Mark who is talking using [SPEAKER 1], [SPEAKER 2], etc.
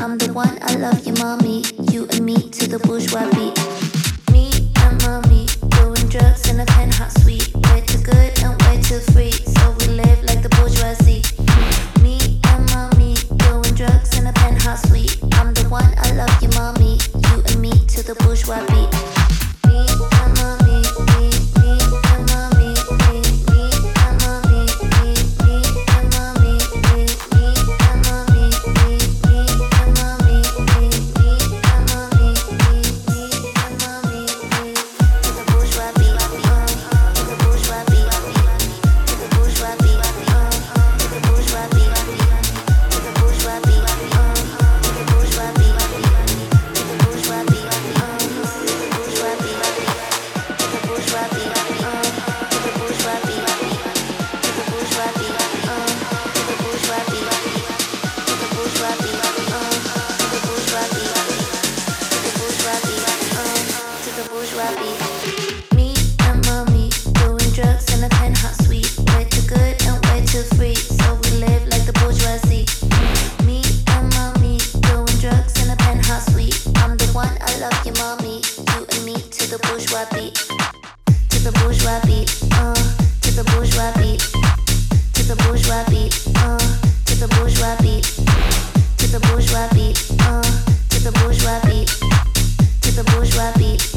[SPEAKER 1] I'm the one, I love you, mommy. You and me to the bourgeois beat. Me and mommy doing drugs in a penthouse suite. Uh, bourgeois beat, uh, to the bourgeois beat, to the bourgeois beat.